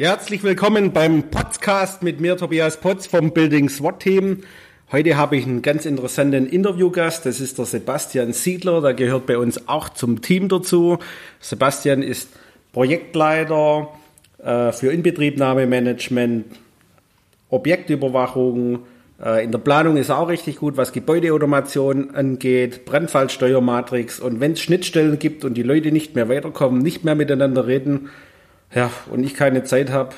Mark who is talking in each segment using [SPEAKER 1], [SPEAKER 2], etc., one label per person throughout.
[SPEAKER 1] Herzlich willkommen beim Podcast mit mir, Tobias Potz vom Building SWAT Team. Heute habe ich einen ganz interessanten Interviewgast. Das ist der Sebastian Siedler. Der gehört bei uns auch zum Team dazu. Sebastian ist Projektleiter äh, für Inbetriebnahmemanagement, Objektüberwachung. Äh, in der Planung ist er auch richtig gut, was Gebäudeautomation angeht, Brandfallsteuermatrix. Und wenn es Schnittstellen gibt und die Leute nicht mehr weiterkommen, nicht mehr miteinander reden, ja, und ich keine Zeit habe,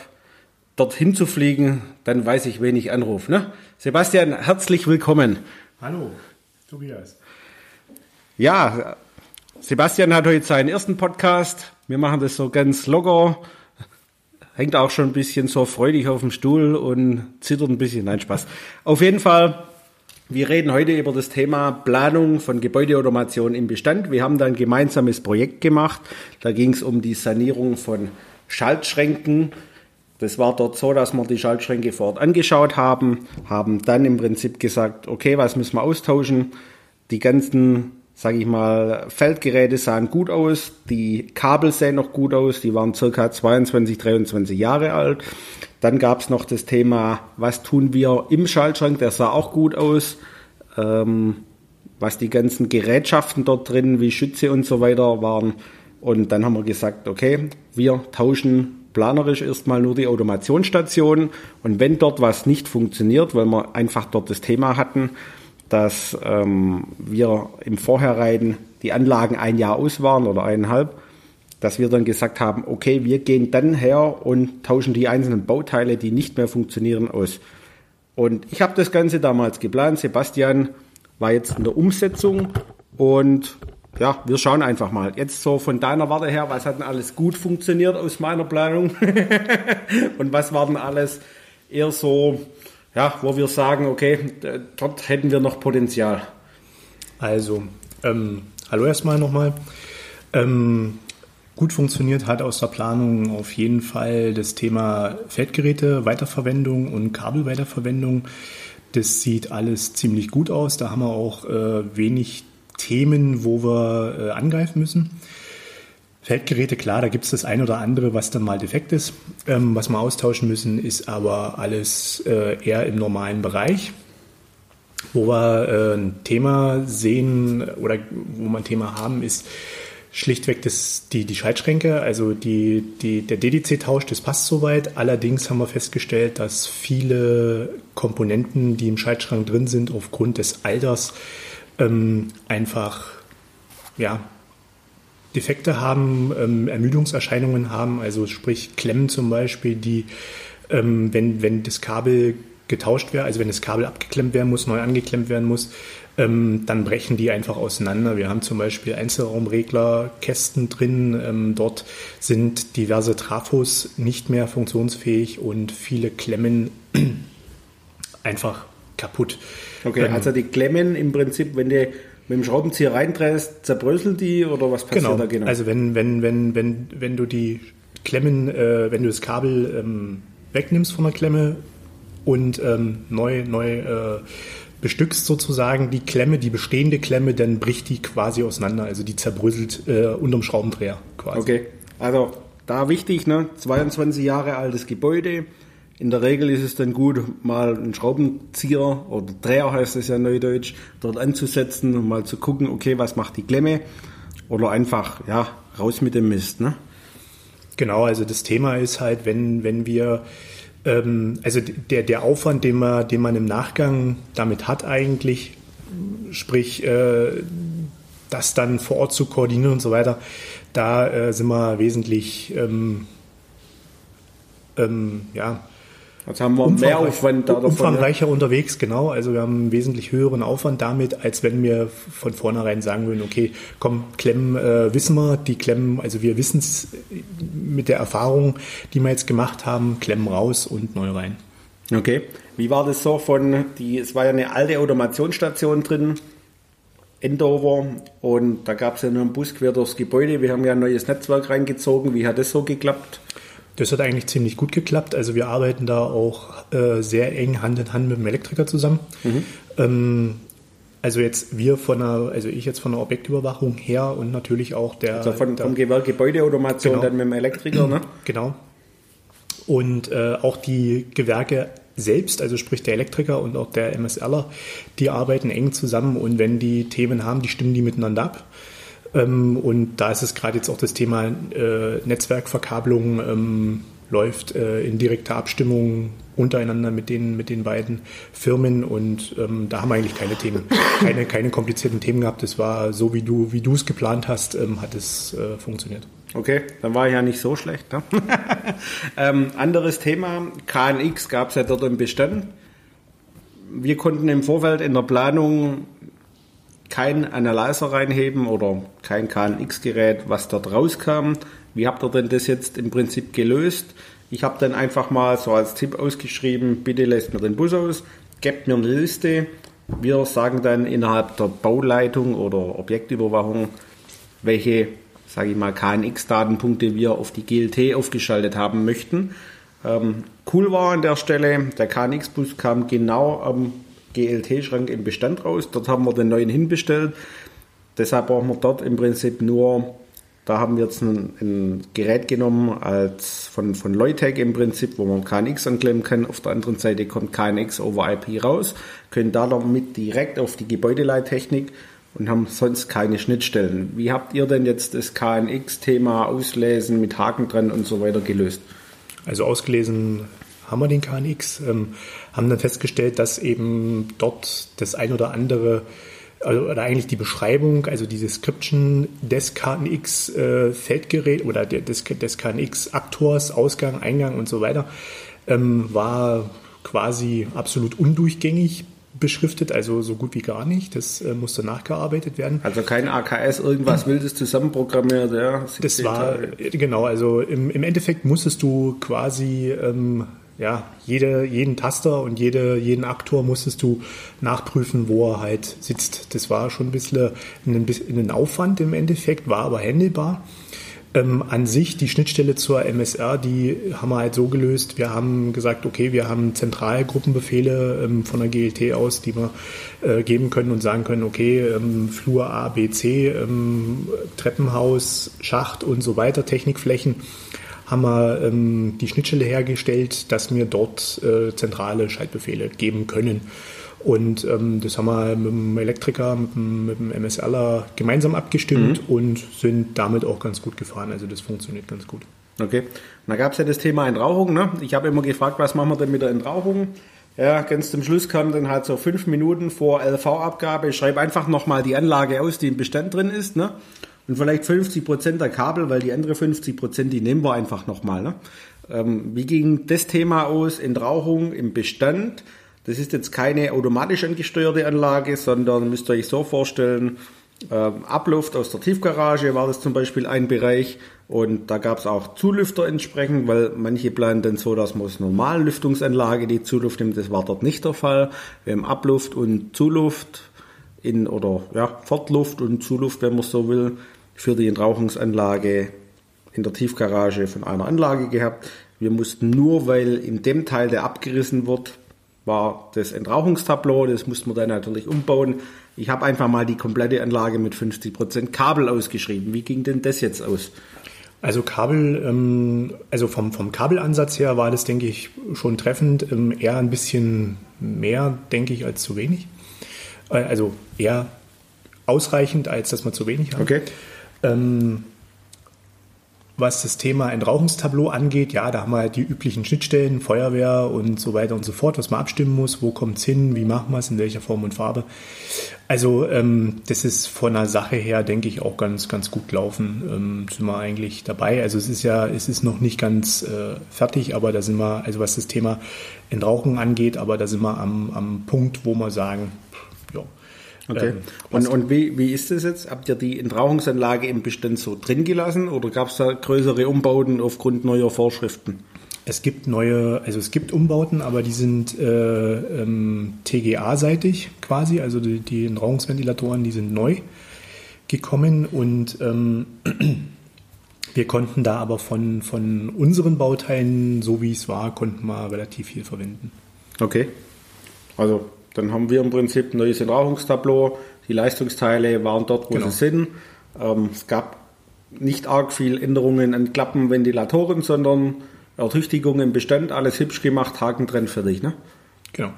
[SPEAKER 1] dorthin zu fliegen, dann weiß ich, wen ich anrufe. Ne? Sebastian, herzlich willkommen.
[SPEAKER 2] Hallo, Tobias.
[SPEAKER 1] Ja, Sebastian hat heute seinen ersten Podcast. Wir machen das so ganz locker. Hängt auch schon ein bisschen so freudig auf dem Stuhl und zittert ein bisschen. Nein, Spaß. Auf jeden Fall, wir reden heute über das Thema Planung von Gebäudeautomation im Bestand. Wir haben da ein gemeinsames Projekt gemacht. Da ging es um die Sanierung von Schaltschränken. Das war dort so, dass wir die Schaltschränke vor Ort angeschaut haben, haben dann im Prinzip gesagt, okay, was müssen wir austauschen? Die ganzen, sage ich mal, Feldgeräte sahen gut aus, die Kabel sehen noch gut aus, die waren circa 22, 23 Jahre alt. Dann gab es noch das Thema, was tun wir im Schaltschrank, der sah auch gut aus. Ähm, was die ganzen Gerätschaften dort drin, wie Schütze und so weiter waren, und dann haben wir gesagt, okay, wir tauschen planerisch erstmal nur die Automationsstation. Und wenn dort was nicht funktioniert, weil wir einfach dort das Thema hatten, dass ähm, wir im Vorhinein die Anlagen ein Jahr aus waren oder eineinhalb, dass wir dann gesagt haben, okay, wir gehen dann her und tauschen die einzelnen Bauteile, die nicht mehr funktionieren, aus. Und ich habe das Ganze damals geplant. Sebastian war jetzt in der Umsetzung und ja, wir schauen einfach mal. Jetzt so von deiner Warte her, was hat denn alles gut funktioniert aus meiner Planung? und was war denn alles eher so, ja, wo wir sagen, okay, dort hätten wir noch Potenzial?
[SPEAKER 2] Also, ähm, hallo erstmal nochmal. Ähm, gut funktioniert hat aus der Planung auf jeden Fall das Thema Feldgeräte, Weiterverwendung und Kabelweiterverwendung. Das sieht alles ziemlich gut aus. Da haben wir auch äh, wenig Themen, wo wir äh, angreifen müssen. Feldgeräte, klar, da gibt es das ein oder andere, was dann mal defekt ist. Ähm, was wir austauschen müssen, ist aber alles äh, eher im normalen Bereich. Wo wir äh, ein Thema sehen oder wo wir ein Thema haben, ist schlichtweg das, die, die Schaltschränke. Also die, die, der DDC-Tausch, das passt soweit. Allerdings haben wir festgestellt, dass viele Komponenten, die im Schaltschrank drin sind, aufgrund des Alters ähm, einfach ja, Defekte haben, ähm, Ermüdungserscheinungen haben, also sprich Klemmen zum Beispiel, die, ähm, wenn, wenn das Kabel getauscht wäre, also wenn das Kabel abgeklemmt werden muss, neu angeklemmt werden muss, ähm, dann brechen die einfach auseinander. Wir haben zum Beispiel Einzelraumreglerkästen drin, ähm, dort sind diverse Trafos nicht mehr funktionsfähig und viele Klemmen einfach kaputt.
[SPEAKER 1] Okay, also die Klemmen im Prinzip, wenn du mit dem Schraubenzieher reindrehst, zerbröseln die oder was passiert
[SPEAKER 2] genau.
[SPEAKER 1] da
[SPEAKER 2] genau? Also wenn, wenn, wenn, wenn, wenn du die Klemmen, äh, wenn du das Kabel ähm, wegnimmst von der Klemme und ähm, neu, neu äh, bestückst sozusagen die Klemme, die bestehende Klemme, dann bricht die quasi auseinander. Also die zerbröselt äh, unterm Schraubendreher quasi.
[SPEAKER 1] Okay, also da wichtig, ne? 22 Jahre altes Gebäude, in der Regel ist es dann gut, mal einen Schraubenzieher oder Dreher heißt es ja neudeutsch, dort anzusetzen und mal zu gucken, okay, was macht die Klemme? Oder einfach, ja, raus mit dem Mist, ne?
[SPEAKER 2] Genau, also das Thema ist halt, wenn, wenn wir, ähm, also der, der Aufwand, den man, den man im Nachgang damit hat eigentlich, sprich, äh, das dann vor Ort zu koordinieren und so weiter, da äh, sind wir wesentlich ähm, ähm, ja,
[SPEAKER 1] also haben wir mehr Aufwand
[SPEAKER 2] da davon, Umfangreicher ja. unterwegs, genau. Also wir haben einen wesentlich höheren Aufwand damit, als wenn wir von vornherein sagen würden, okay, komm, Klemmen äh, wissen wir, die Klemmen, also wir wissen es mit der Erfahrung, die wir jetzt gemacht haben, Klemmen raus und neu rein.
[SPEAKER 1] Okay. Wie war das so von, die, es war ja eine alte Automationsstation drin, Endover, und da gab es ja nur einen Bus quer durchs Gebäude. Wir haben ja ein neues Netzwerk reingezogen. Wie hat das so geklappt?
[SPEAKER 2] Das hat eigentlich ziemlich gut geklappt. Also wir arbeiten da auch äh, sehr eng Hand in Hand mit dem Elektriker zusammen. Mhm. Ähm, also jetzt wir von der, also ich jetzt von der Objektüberwachung her und natürlich auch der. Also
[SPEAKER 1] von, vom Gewerk Gebäudeautomation
[SPEAKER 2] genau.
[SPEAKER 1] dann mit dem Elektriker, ne?
[SPEAKER 2] Genau. Und äh, auch die Gewerke selbst, also sprich der Elektriker und auch der MSLer, die arbeiten eng zusammen und wenn die Themen haben, die stimmen die miteinander ab. Ähm, und da ist es gerade jetzt auch das Thema äh, Netzwerkverkabelung ähm, läuft äh, in direkter Abstimmung untereinander mit den, mit den beiden Firmen und ähm, da haben wir eigentlich keine Themen, keine, keine komplizierten Themen gehabt. Es war so, wie du, wie du es geplant hast, ähm, hat es äh, funktioniert.
[SPEAKER 1] Okay, dann war ich ja nicht so schlecht. Ne? ähm, anderes Thema, KNX gab es ja dort im Bestand. Wir konnten im Vorfeld in der Planung kein Analyzer reinheben oder kein KNX-Gerät, was dort rauskam. Wie habt ihr denn das jetzt im Prinzip gelöst? Ich habe dann einfach mal so als Tipp ausgeschrieben, bitte lässt mir den Bus aus, gebt mir eine Liste. Wir sagen dann innerhalb der Bauleitung oder Objektüberwachung, welche, sage ich mal, KNX-Datenpunkte wir auf die GLT aufgeschaltet haben möchten. Ähm, cool war an der Stelle, der KNX-Bus kam genau am GLT-Schrank im Bestand raus. Dort haben wir den neuen hinbestellt. Deshalb brauchen wir dort im Prinzip nur da haben wir jetzt ein, ein Gerät genommen als von, von Leutek im Prinzip, wo man KNX anklemmen kann. Auf der anderen Seite kommt KNX over IP raus, können da damit direkt auf die Gebäudeleittechnik und haben sonst keine Schnittstellen. Wie habt ihr denn jetzt das KNX-Thema auslesen mit Haken dran und so weiter gelöst?
[SPEAKER 2] Also ausgelesen haben wir den KNX, ähm, haben dann festgestellt, dass eben dort das ein oder andere also, oder eigentlich die Beschreibung, also die Description des KNX äh, oder des, des KNX Aktors, Ausgang, Eingang und so weiter, ähm, war quasi absolut undurchgängig beschriftet, also so gut wie gar nicht. Das äh, musste nachgearbeitet werden.
[SPEAKER 1] Also kein AKS, irgendwas Wildes zusammenprogrammiert, ja.
[SPEAKER 2] Das war, genau, also im, im Endeffekt musstest du quasi ähm, ja, jede, jeden Taster und jede, jeden Aktor musstest du nachprüfen, wo er halt sitzt. Das war schon ein bisschen ein, ein Aufwand im Endeffekt, war aber handelbar. Ähm, an sich die Schnittstelle zur MSR, die haben wir halt so gelöst. Wir haben gesagt, okay, wir haben Zentralgruppenbefehle ähm, von der GLT aus, die wir äh, geben können und sagen können, okay, ähm, Flur A, B, C, ähm, Treppenhaus, Schacht und so weiter, Technikflächen haben wir ähm, die Schnittstelle hergestellt, dass wir dort äh, zentrale Schaltbefehle geben können. Und ähm, das haben wir mit dem Elektriker, mit dem, mit dem MSLer gemeinsam abgestimmt mhm. und sind damit auch ganz gut gefahren. Also das funktioniert ganz gut.
[SPEAKER 1] Okay. Da gab es ja das Thema Entrauchung. Ne? Ich habe immer gefragt, was machen wir denn mit der Entrauchung? Ja, ganz zum Schluss kam dann halt so fünf Minuten vor LV-Abgabe, schreib einfach nochmal die Anlage aus, die im Bestand drin ist. Ne? Und vielleicht 50 Prozent der Kabel, weil die andere 50 Prozent, die nehmen wir einfach nochmal. Ne? Ähm, wie ging das Thema aus? Entrauchung im Bestand. Das ist jetzt keine automatisch angesteuerte Anlage, sondern müsst ihr euch so vorstellen, ähm, Abluft aus der Tiefgarage war das zum Beispiel ein Bereich und da gab es auch Zulüfter entsprechend, weil manche planen dann so, dass man aus normalen Lüftungsanlage die Zuluft nimmt. Das war dort nicht der Fall. Wir haben Abluft und Zuluft in oder ja, Fortluft und Zuluft, wenn man so will, für die Entrauchungsanlage in der Tiefgarage von einer Anlage gehabt. Wir mussten nur, weil in dem Teil, der abgerissen wird, war das Entrauchungstableau, das mussten wir dann natürlich umbauen. Ich habe einfach mal die komplette Anlage mit 50% Kabel ausgeschrieben. Wie ging denn das jetzt aus?
[SPEAKER 2] Also Kabel, ähm, also vom, vom Kabelansatz her war das, denke ich, schon treffend. Ähm, eher ein bisschen mehr, denke ich, als zu wenig. Äh, also eher ausreichend, als dass wir zu wenig haben.
[SPEAKER 1] Okay. Ähm,
[SPEAKER 2] was das Thema Entrauchungstableau angeht, ja, da haben wir halt die üblichen Schnittstellen, Feuerwehr und so weiter und so fort, was man abstimmen muss, wo kommt es hin, wie machen wir es, in welcher Form und Farbe. Also ähm, das ist von der Sache her, denke ich, auch ganz, ganz gut gelaufen. Ähm, sind wir eigentlich dabei. Also es ist ja, es ist noch nicht ganz äh, fertig, aber da sind wir, also was das Thema Entrauchung angeht, aber da sind wir am, am Punkt, wo wir sagen, ja,
[SPEAKER 1] Okay. Ähm, und und wie, wie ist das jetzt? Habt ihr die Entrauchungsanlage im Bestand so drin gelassen oder gab es da größere Umbauten aufgrund neuer Vorschriften?
[SPEAKER 2] Es gibt neue, also es gibt Umbauten, aber die sind äh, ähm, TGA-seitig quasi, also die, die Entrauchungsventilatoren, die sind neu gekommen und ähm, wir konnten da aber von, von unseren Bauteilen, so wie es war, konnten wir relativ viel verwenden.
[SPEAKER 1] Okay. Also dann haben wir im Prinzip ein neues Entrauchungstableau. Die Leistungsteile waren dort, wo genau. sie sind. Ähm, es gab nicht arg viel Änderungen an Klappen, Ventilatoren, sondern Ertüchtigung im Bestand, alles hübsch gemacht, Haken drin, fertig, ne?
[SPEAKER 2] Genau.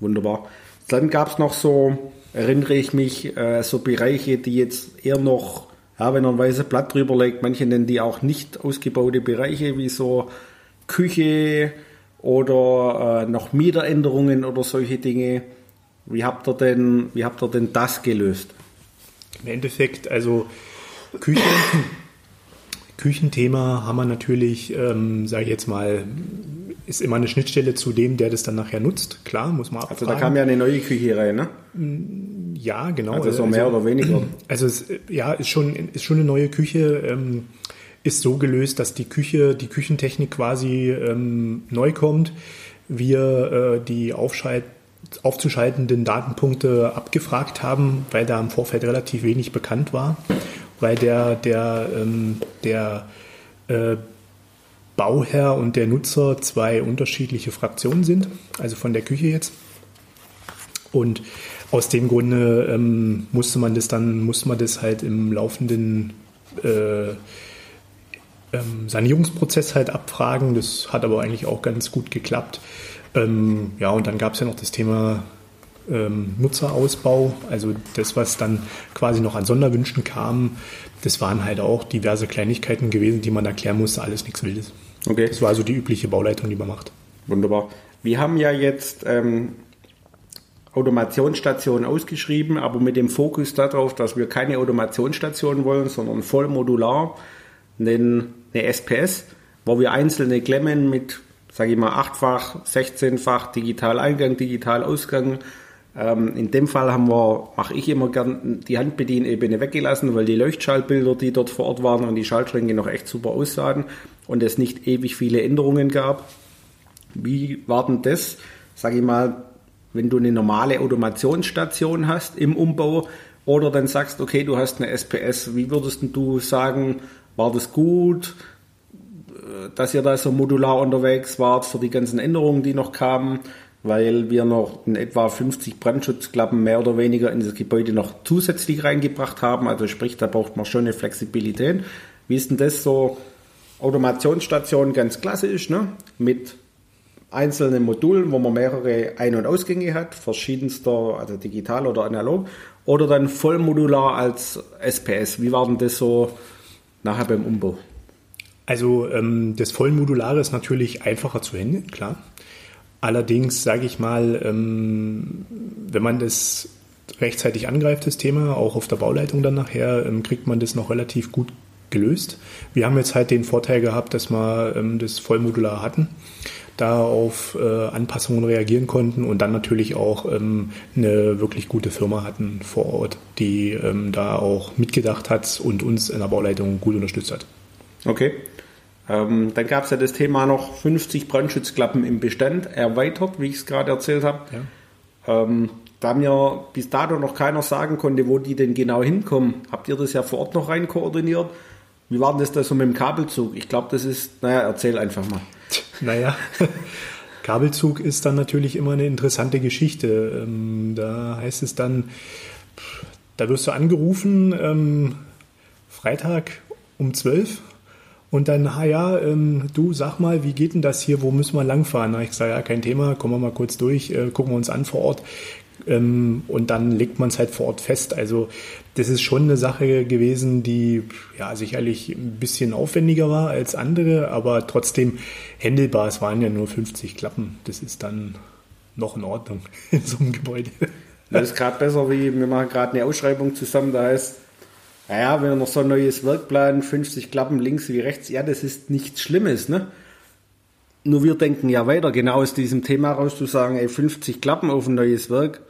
[SPEAKER 1] Wunderbar. Dann gab es noch so, erinnere ich mich, äh, so Bereiche, die jetzt eher noch, ja, wenn er ein weißes Blatt drüber legt, manche nennen die auch nicht ausgebaute Bereiche, wie so Küche oder äh, noch Mieteränderungen oder solche Dinge. Wie habt ihr denn, wie habt ihr denn das gelöst?
[SPEAKER 2] Im Endeffekt, also Küche, Küchenthema haben wir natürlich, ähm, sage ich jetzt mal, ist immer eine Schnittstelle zu dem, der das dann nachher nutzt. Klar, muss man
[SPEAKER 1] abfragen. Also da kam ja eine neue Küche rein, ne?
[SPEAKER 2] Ja, genau.
[SPEAKER 1] Also so mehr also, oder weniger.
[SPEAKER 2] Also es, ja, ist schon, ist schon eine neue Küche. Ähm, ist so gelöst, dass die Küche, die Küchentechnik quasi ähm, neu kommt. Wir äh, die aufzuschaltenden Datenpunkte abgefragt haben, weil da im Vorfeld relativ wenig bekannt war, weil der, der, ähm, der äh, Bauherr und der Nutzer zwei unterschiedliche Fraktionen sind, also von der Küche jetzt. Und aus dem Grunde ähm, musste man das dann, musste man das halt im laufenden äh, ähm, Sanierungsprozess halt abfragen. Das hat aber eigentlich auch ganz gut geklappt. Ähm, ja, und dann gab es ja noch das Thema ähm, Nutzerausbau, also das, was dann quasi noch an Sonderwünschen kam, das waren halt auch diverse Kleinigkeiten gewesen, die man erklären musste, alles nichts Wildes. Okay. Das war also die übliche Bauleitung, die man macht.
[SPEAKER 1] Wunderbar. Wir haben ja jetzt ähm, Automationsstationen ausgeschrieben, aber mit dem Fokus darauf, dass wir keine Automationsstation wollen, sondern voll modular, eine SPS, wo wir einzelne Klemmen mit, sage ich mal, achtfach, 16-fach Digital-Eingang, Digital-Ausgang ähm, in dem Fall haben wir, mache ich immer gern die Handbedienebene weggelassen, weil die Leuchtschaltbilder, die dort vor Ort waren und die Schaltschränke noch echt super aussahen und es nicht ewig viele Änderungen gab. Wie war denn das, sage ich mal, wenn du eine normale Automationsstation hast im Umbau oder dann sagst, okay, du hast eine SPS, wie würdest du sagen, war das gut, dass ihr da so modular unterwegs wart für die ganzen Änderungen, die noch kamen? weil wir noch in etwa 50 Brandschutzklappen mehr oder weniger in das Gebäude noch zusätzlich reingebracht haben. Also sprich, da braucht man schon eine Flexibilität. Wie ist denn das so? Automationsstation ganz klassisch, ne? mit einzelnen Modulen, wo man mehrere Ein- und Ausgänge hat, verschiedenster, also digital oder analog, oder dann voll modular als SPS. Wie war denn das so nachher beim Umbau?
[SPEAKER 2] Also ähm, das Vollmodulare ist natürlich einfacher zu handeln, klar. Allerdings sage ich mal, ähm, wenn man das rechtzeitig angreift, das Thema, auch auf der Bauleitung dann nachher, ähm, kriegt man das noch relativ gut gelöst. Wir haben jetzt halt den Vorteil gehabt, dass wir ähm, das vollmodular hatten, da auf äh, Anpassungen reagieren konnten und dann natürlich auch eine wirklich gute Firma hatten vor Ort, die da auch mitgedacht hat und uns in der Bauleitung gut unterstützt hat.
[SPEAKER 1] Okay. Ähm, dann gab es ja das Thema noch 50 Brandschutzklappen im Bestand erweitert, wie ich es gerade erzählt habe. Ja. Ähm, da mir bis dato noch keiner sagen konnte, wo die denn genau hinkommen, habt ihr das ja vor Ort noch rein koordiniert? Wie war denn das da so mit dem Kabelzug? Ich glaube, das ist, naja, erzähl einfach mal.
[SPEAKER 2] Naja, Kabelzug ist dann natürlich immer eine interessante Geschichte. Ähm, da heißt es dann, da wirst du angerufen, ähm, Freitag um 12 und dann, ah ja, ähm, du sag mal, wie geht denn das hier, wo müssen wir langfahren? Na, ich sage, ja, kein Thema, kommen wir mal kurz durch, äh, gucken wir uns an vor Ort. Ähm, und dann legt man es halt vor Ort fest. Also das ist schon eine Sache gewesen, die ja sicherlich ein bisschen aufwendiger war als andere, aber trotzdem händelbar. Es waren ja nur 50 Klappen. Das ist dann noch in Ordnung in so einem Gebäude.
[SPEAKER 1] Das ist gerade besser, wie wir machen gerade eine Ausschreibung zusammen, da heißt naja, wenn wir noch so ein neues Werkplan, 50 Klappen links wie rechts, ja, das ist nichts Schlimmes, ne? Nur wir denken ja weiter, genau aus diesem Thema raus zu sagen, ey, 50 Klappen auf ein neues Werk.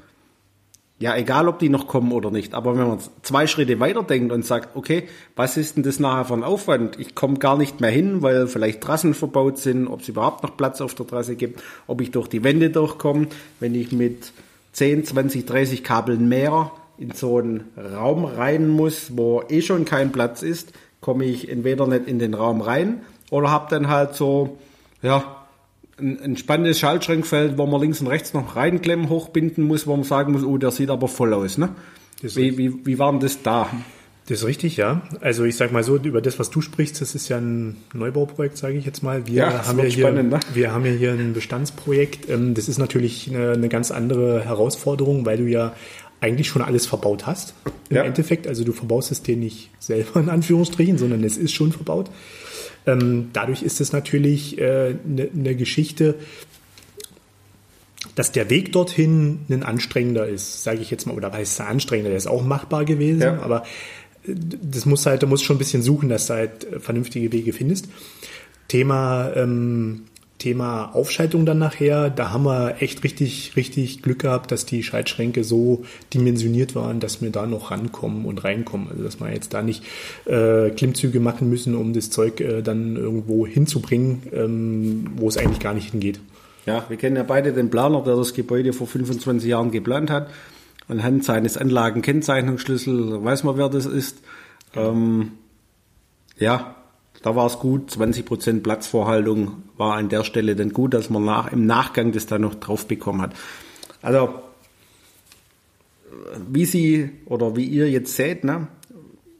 [SPEAKER 1] Ja, egal ob die noch kommen oder nicht. Aber wenn man zwei Schritte weiter denkt und sagt, okay, was ist denn das nachher für ein Aufwand? Ich komme gar nicht mehr hin, weil vielleicht Trassen verbaut sind, ob es überhaupt noch Platz auf der Trasse gibt, ob ich durch die Wände durchkomme, wenn ich mit 10, 20, 30 Kabeln mehr in so einen Raum rein muss, wo eh schon kein Platz ist, komme ich entweder nicht in den Raum rein oder habe dann halt so, ja, ein, ein spannendes Schaltschrankfeld, wo man links und rechts noch reinklemmen, hochbinden muss, wo man sagen muss, oh, der sieht aber voll aus. Ne? Wie, wie, wie war denn das da?
[SPEAKER 2] Das ist richtig, ja. Also ich sag mal so, über das, was du sprichst, das ist ja ein Neubauprojekt, sage ich jetzt mal. Wir
[SPEAKER 1] Ja,
[SPEAKER 2] haben ja hier,
[SPEAKER 1] spannend, ne?
[SPEAKER 2] wir haben ja hier ein Bestandsprojekt. Ähm, Das ist natürlich eine, eine ganz andere Herausforderung, weil du ja eigentlich schon alles verbaut hast. Im
[SPEAKER 1] Ja.
[SPEAKER 2] Endeffekt, also du verbaust es dir nicht selber in Anführungsstrichen, sondern es ist schon verbaut. Ähm, dadurch ist es natürlich äh, eine, eine Geschichte, dass der Weg dorthin ein anstrengender ist, sage ich jetzt mal, oder heißt es anstrengender, der ist auch machbar gewesen,
[SPEAKER 1] Ja.
[SPEAKER 2] aber äh, das muss halt, du musst schon ein bisschen suchen, dass du halt vernünftige Wege findest. Thema, ähm, Thema Aufschaltung dann nachher, da haben wir echt richtig, richtig Glück gehabt, dass die Schaltschränke so dimensioniert waren, dass wir da noch rankommen und reinkommen. Also dass wir jetzt da nicht äh, Klimmzüge machen müssen, um das Zeug äh, dann irgendwo hinzubringen, ähm, wo es eigentlich gar nicht hingeht.
[SPEAKER 1] Ja, wir kennen ja beide den Planer, der das Gebäude vor 25 Jahren geplant hat. Anhand seines Anlagenkennzeichnungsschlüssel weiß man, wer das ist. Ähm, ja, da war es gut. 20% Platzvorhaltung war an der Stelle dann gut, dass man nach, im Nachgang das dann noch drauf bekommen hat. Also, wie Sie oder wie ihr jetzt seht, ne?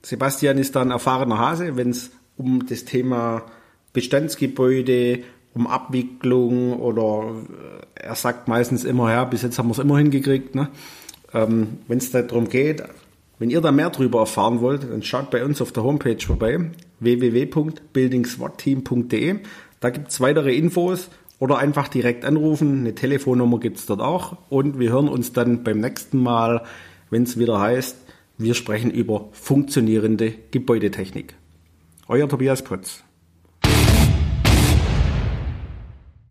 [SPEAKER 1] Sebastian ist da ein erfahrener Hase, wenn es um das Thema Bestandsgebäude, um Abwicklung oder äh, er sagt meistens immer, ja, bis jetzt haben wir es immer hingekriegt. Ne? Ähm, wenn es darum geht, wenn ihr da mehr darüber erfahren wollt, dann schaut bei uns auf der Homepage vorbei, www.buildingswatteam.de. Da gibt es weitere Infos oder einfach direkt anrufen. Eine Telefonnummer gibt es dort auch. Und wir hören uns dann beim nächsten Mal, wenn es wieder heißt, wir sprechen über funktionierende Gebäudetechnik. Euer Tobias Potz.